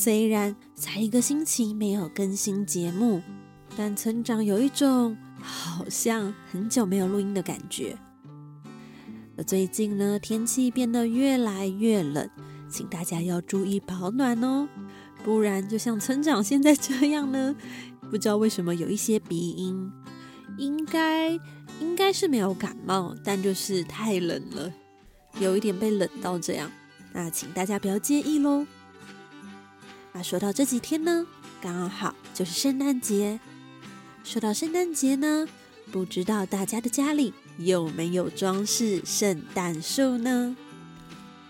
虽然才一个星期没有更新节目，但村长有一种好像很久没有录音的感觉。而最近呢，天气变得越来越冷，请大家要注意保暖哦。不然，就像村长现在这样呢，不知道为什么有一些鼻音，应该应该是没有感冒，但就是太冷了，有一点被冷到这样。那请大家不要介意喽。那说到这几天呢，刚好就是圣诞节。说到圣诞节呢，不知道大家的家里有没有装饰圣诞树呢？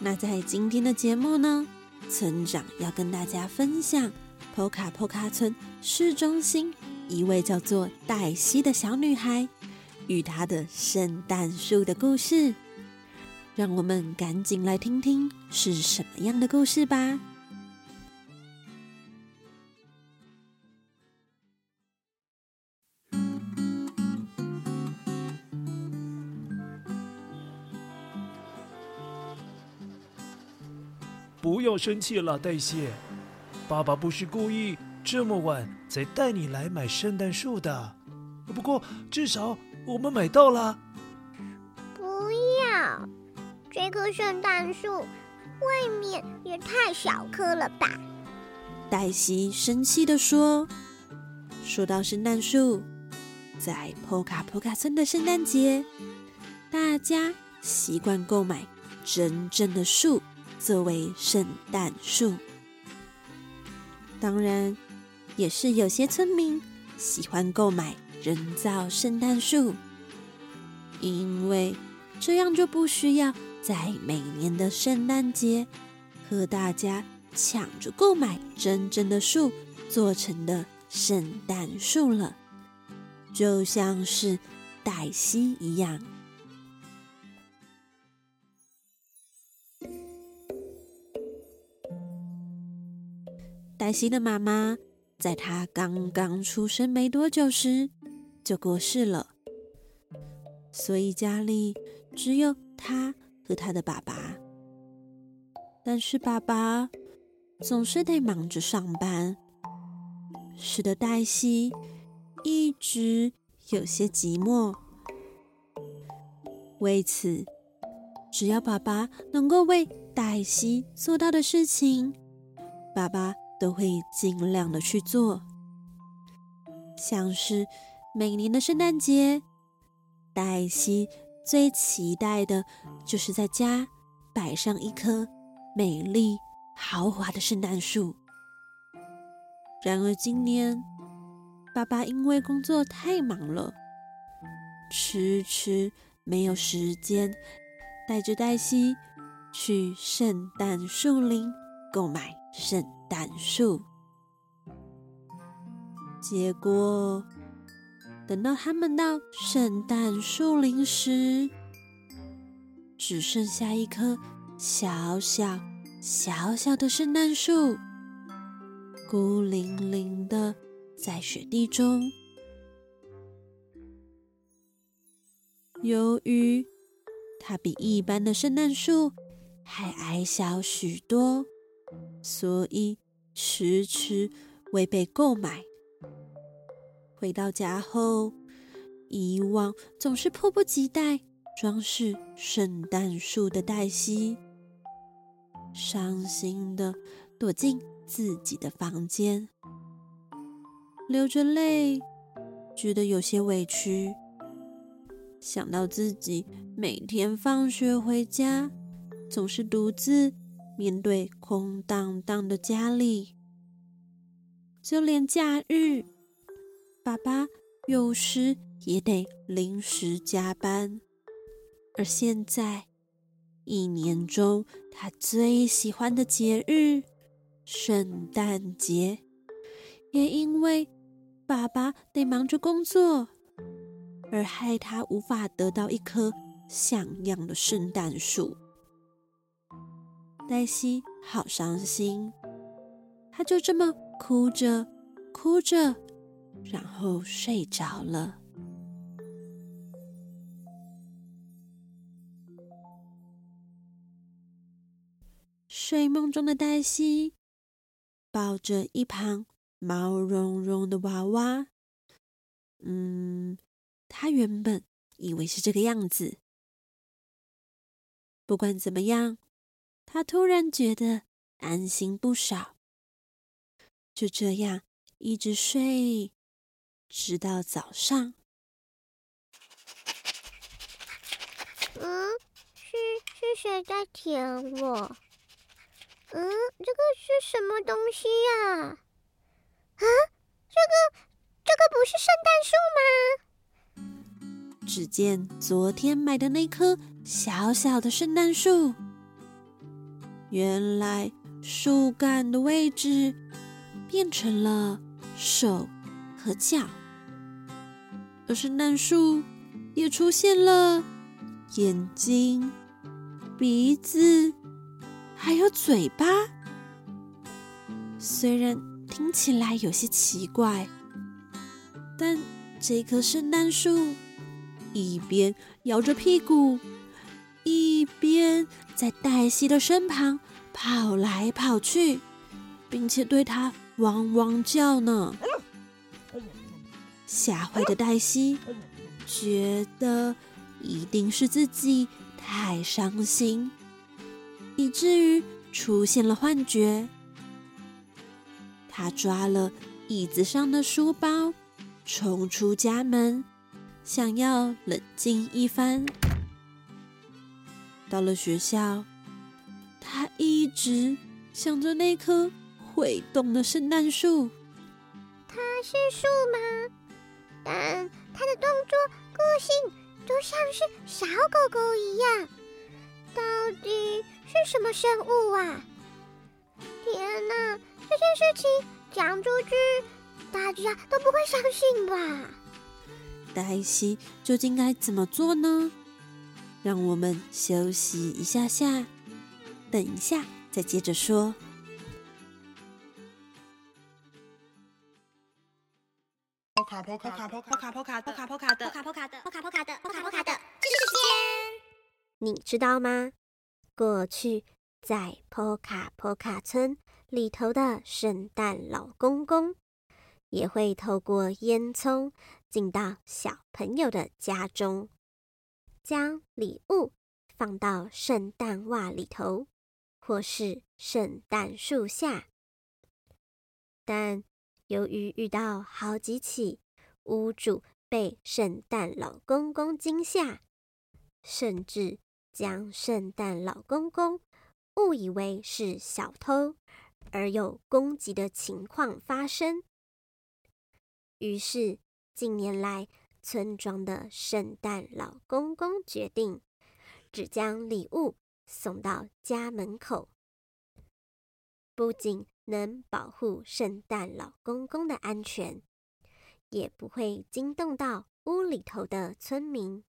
那在今天的节目呢，村长要跟大家分享波卡波卡村市中心一位叫做黛西的小女孩与她的圣诞树的故事。让我们赶紧来听听是什么样的故事吧。不要生气了，黛西。爸爸不是故意这么晚才带你来买圣诞树的。不过至少我们买到了。不要，这棵圣诞树未免也太小棵了吧？黛西生气地说。说到圣诞树，在波卡波卡村的圣诞节，大家习惯购买真正的树。作为圣诞树，当然也是有些村民喜欢购买人造圣诞树，因为这样就不需要在每年的圣诞节和大家抢着购买真正的树做成的圣诞树了，就像是黛西一样。黛西的妈妈在她刚刚出生没多久时就过世了，所以家里只有她和她的爸爸。但是爸爸总是得忙着上班，使得黛西一直有些寂寞。为此，只要爸爸能够为黛西做到的事情，爸爸。都会尽量的去做，像是每年的圣诞节，黛西最期待的就是在家摆上一棵美丽豪华的圣诞树。然而今年，爸爸因为工作太忙了，迟迟没有时间带着黛西去圣诞树林购买圣诞树，结果等到他们到圣诞树林时，只剩下一棵小小小小的圣诞树，孤零零的在雪地中。由于它比一般的圣诞树还矮小许多。所以迟迟未被购买。回到家后，以往总是迫不及待装饰圣诞树的黛西，伤心的躲进自己的房间，流着泪，觉得有些委屈。想到自己每天放学回家，总是独自。面对空荡荡的家里，就连假日，爸爸有时也得临时加班。而现在，一年中他最喜欢的节日——圣诞节，也因为爸爸得忙着工作，而害他无法得到一棵像样的圣诞树。黛西好伤心，她就这么哭着哭着，然后睡着了。睡梦中的黛西抱着一旁毛茸茸的娃娃，嗯，她原本以为是这个样子。不管怎么样，她突然觉得安心不少。就这样一直睡，直到早上。嗯，是是谁在舔我？嗯，这个是什么东西呀？啊，这个这个不是圣诞树吗？只见昨天买的那棵小小的圣诞树，原来树干的位置变成了手和脚，而圣诞树也出现了眼睛、鼻子。还有嘴巴，虽然听起来有些奇怪，但这棵圣诞树一边摇着屁股，一边在黛西的身旁跑来跑去，并且对她汪汪叫呢。吓坏的黛西觉得一定是自己太伤心。以至于出现了幻觉。他抓了椅子上的书包，冲出家门，想要冷静一番。到了学校，他一直想着那棵会动的圣诞树。它是树吗？但它的动作、个性都像是小狗狗一样。到底？是什么生物啊？天哪！这件事情讲出去，大家都不会相信吧？黛西究竟该怎么做呢？让我们休息一下下，等一下再接着说。波卡波卡波卡波卡波卡波卡波卡的波卡波卡的波卡波卡的波卡波卡的知识时间，你知道吗？过去，在波卡波卡村里头的圣诞老公公，也会透过烟囱进到小朋友的家中，将礼物放到圣诞袜里头，或是圣诞树下。但由于遇到好几起屋主被圣诞老公公惊吓，甚至将圣诞老公公误以为是小偷，而有攻击的情况发生。于是，近年来村庄的圣诞老公公决定，只将礼物送到家门口，不仅能保护圣诞老公公的安全，也不会惊动到屋里头的村民，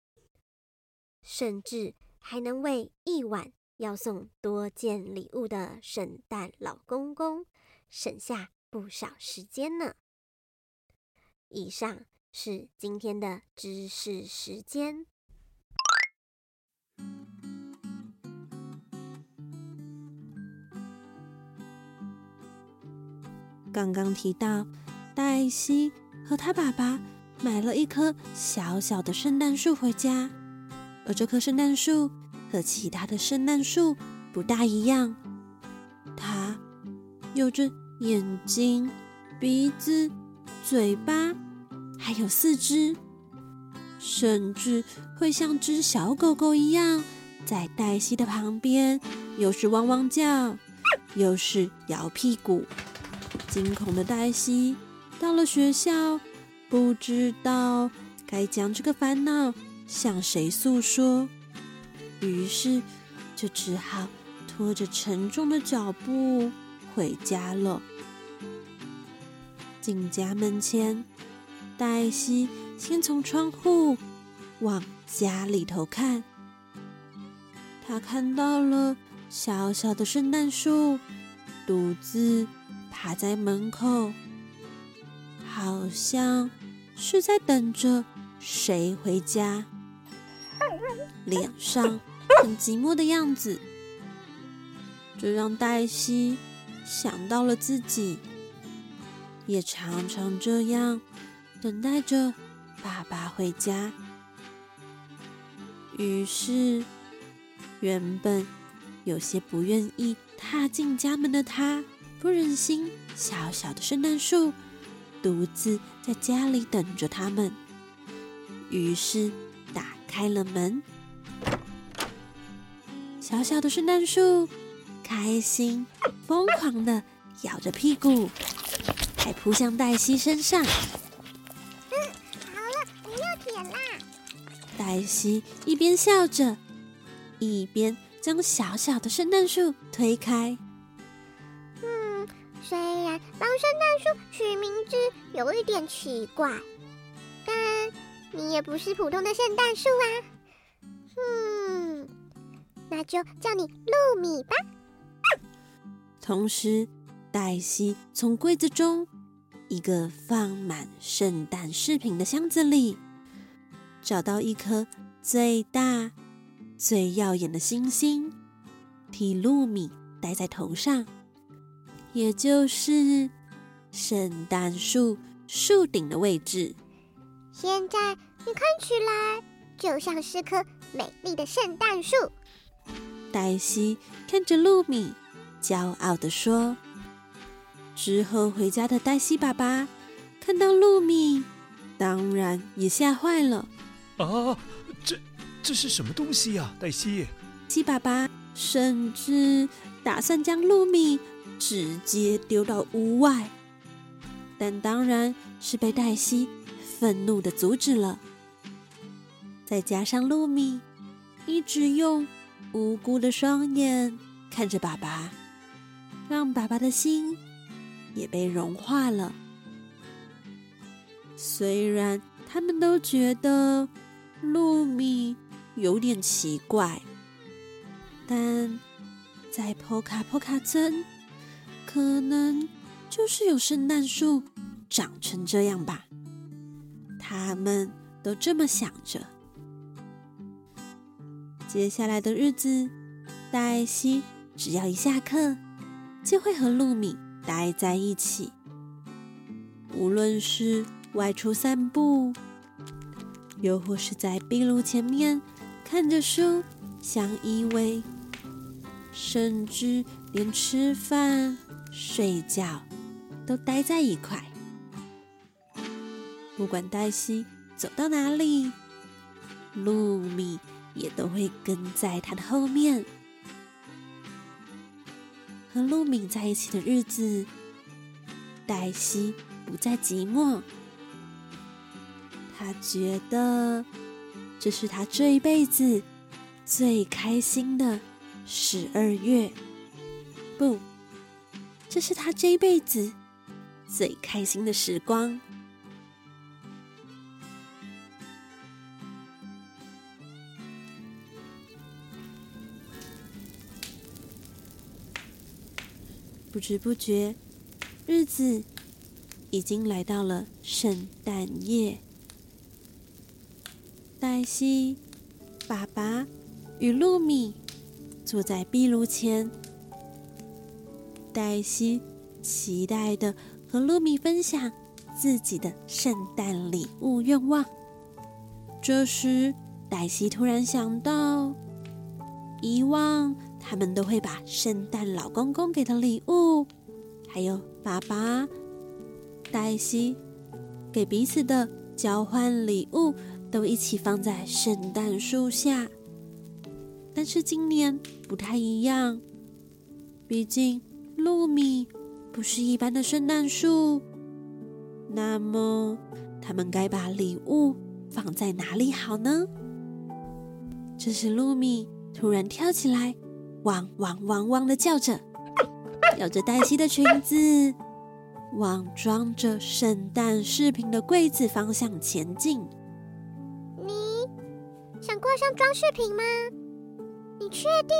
甚至。还能为一晚要送多件礼物的圣诞老公公省下不少时间呢。以上是今天的知识时间。刚刚提到，黛西和她爸爸买了一棵小小的圣诞树回家。而这棵圣诞树和其他的圣诞树不大一样，它有着眼睛、鼻子、嘴巴，还有四肢，甚至会像只小狗狗一样，在黛西的旁边，又是汪汪叫，又是摇屁股。惊恐的黛西到了学校，不知道该将这个烦恼向谁诉说？于是就只好拖着沉重的脚步回家了。进家门前，黛西先从窗户往家里头看，她看到了小小的圣诞树，独自趴在门口，好像是在等着谁回家，脸上很寂寞的样子，这让黛西想到了自己。也常常这样等待着爸爸回家。于是，原本有些不愿意踏进家门的他，不忍心小小的圣诞树独自在家里等着他们，于是打开了门。小小的圣诞树开心疯狂地摇着屁股。还扑向黛西身上。黛西一边笑着，一边将小小的圣诞树推开。嗯，虽然帮圣诞树取名字有一点奇怪，但你也不是普通的圣诞树啊。嗯，那就叫你露米吧。同时，黛西从柜子中。一个放满圣诞饰品的箱子里，找到一颗最大、最耀眼的星星，替露米戴在头上，也就是圣诞树树顶的位置。现在你看起来就像是棵美丽的圣诞树。黛西看着露米，骄傲地说。之后回家的黛西爸爸看到露米，当然也吓坏了。啊，这这是什么东西呀，黛西？西爸爸甚至打算将露米直接丢到屋外，但当然是被黛西愤怒的阻止了。再加上露米一直用无辜的双眼看着爸爸，让爸爸的心。也被融化了。虽然他们都觉得露米有点奇怪，但在波卡波卡村，可能就是有圣诞树长成这样吧。他们都这么想着。接下来的日子，黛西只要一下课，就会和露米。待在一起，无论是外出散步，又或是在壁炉前面看着书、相依偎，甚至连吃饭、睡觉都待在一块。不管黛西走到哪里，露米也都会跟在她的后面。和露米在一起的日子，黛西不再寂寞。他觉得这是他这一辈子最开心的十二月。不，这是他这一辈子最开心的时光。不知不觉，日子已经来到了圣诞夜。黛西、爸爸与露米坐在壁炉前，黛西期待的和露米分享自己的圣诞礼物愿望。这时，黛西突然想到，以往。他们都会把圣诞老公公给的礼物，还有爸爸、黛西给彼此的交换礼物，都一起放在圣诞树下。但是今年不太一样，毕竟露米不是一般的圣诞树。那么，他们该把礼物放在哪里好呢？这时，露米突然跳起来。汪汪汪汪的叫着，咬着黛西的裙子，往装着圣诞饰品的柜子方向前进。想挂上装饰品吗？你确定？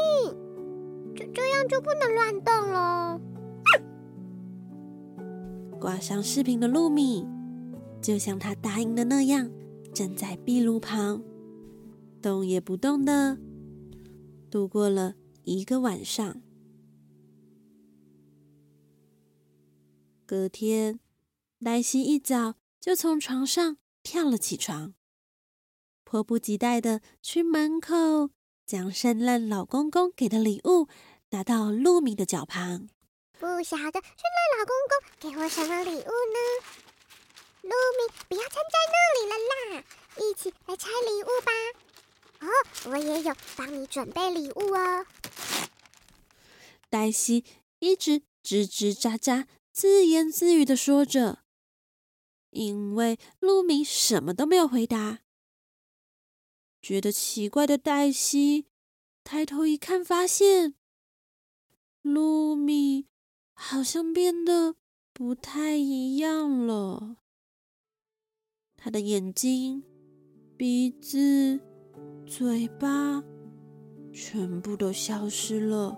这这样就不能乱动喽。挂上饰品的露米，就像他答应的那样，站在壁炉旁，动也不动的度过了一个晚上。隔天，黛西一早就从床上跳了起床，迫不及待的去门口，将圣诞老公公给的礼物拿到露米的脚旁。不晓得圣诞老公公给我什么礼物呢？露米，不要站在那里了啦，一起来拆礼物吧。哦，我也有帮你准备礼物哦。黛西一直吱吱喳喳、自言自语的说着，因为露米什么都没有回答。觉得奇怪的黛西抬头一看，发现露米。好像变得不太一样了。他的眼睛、鼻子、嘴巴全部都消失了，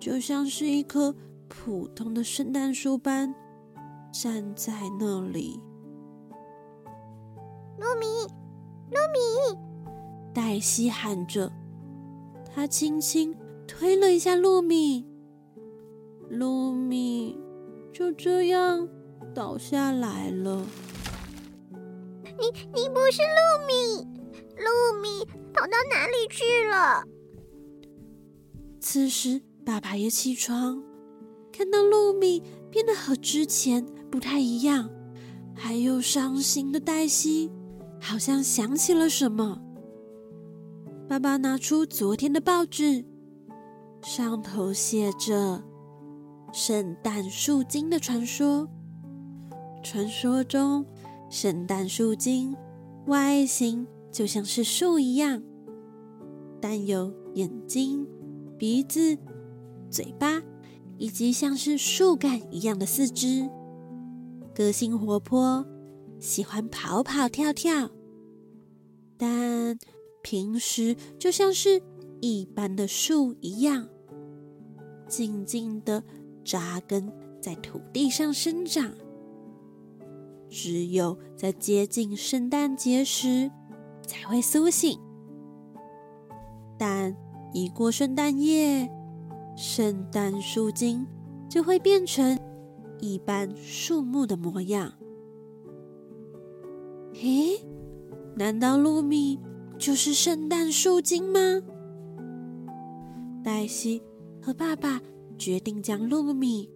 就像是一棵普通的圣诞树般站在那里。露米，露米！黛西喊着，她轻轻推了一下露米。露米就这样倒下来了。你你不是露米，露米跑到哪里去了？此时，爸爸也起床，看到露米变得和之前不太一样，还有伤心的黛西，好像想起了什么。爸爸拿出昨天的报纸，上头写着。圣诞树精的传说。传说中，圣诞树精外形就像是树一样，但有眼睛、鼻子、嘴巴，以及像是树干一样的四肢。个性活泼，喜欢跑跑跳跳，但平时就像是一般的树一样，静静的。扎根在土地上生长，只有在接近圣诞节时才会苏醒。但一过圣诞夜，圣诞树精就会变成一般树木的模样。嘿，难道露米就是圣诞树精吗？黛西和爸爸。决定将露米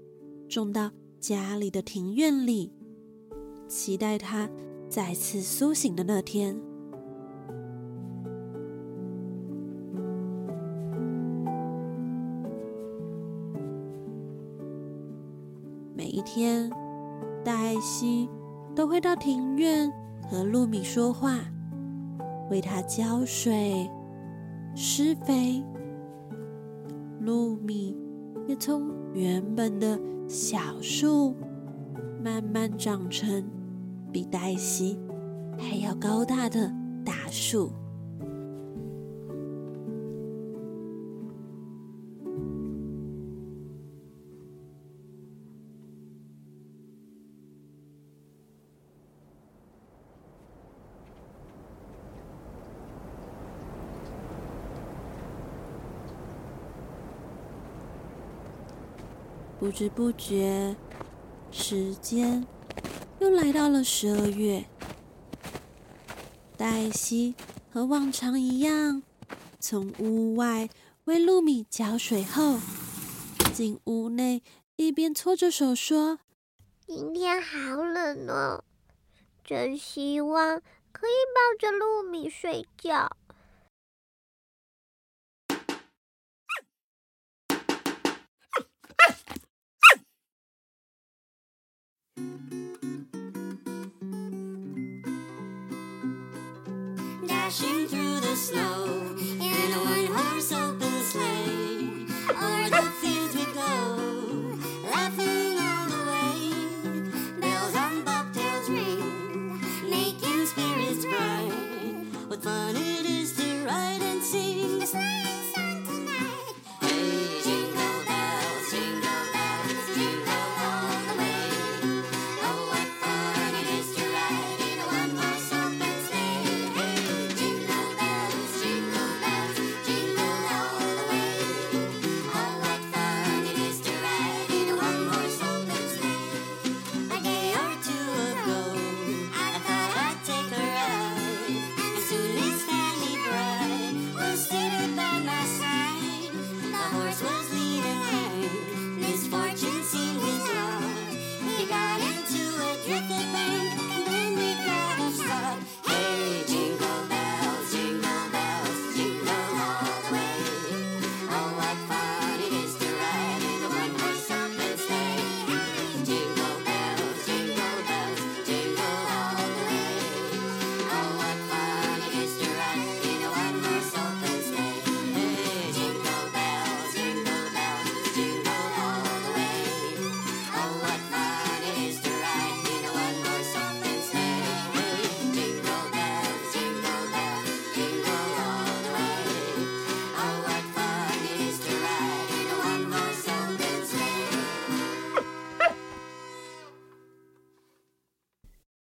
种到家里的庭院里，期待它再次苏醒的那天。每一天，黛西都会到庭院和露米说话，为它浇水、施肥。露米。也从原本的小树慢慢长成比黛西还要高大的大树。不知不觉，时间又来到了十二月。黛西和往常一样，从屋外为露米浇水后，进屋内一边搓着手说：“今天好冷哦，真希望可以抱着露米睡觉。” crashing through the snow.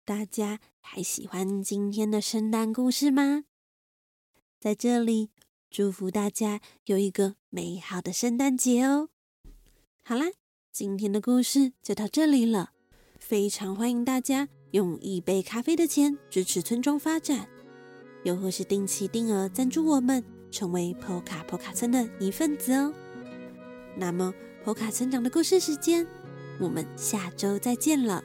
大家还喜欢今天的圣诞故事吗？在这里，祝福大家有一个美好的圣诞节哦！好啦，今天的故事就到这里了。非常欢迎大家用一杯咖啡的钱支持村庄发展，又或是定期定额赞助我们，成为波卡波卡村的一份子哦。那么，波卡村长的故事时间，我们下周再见了。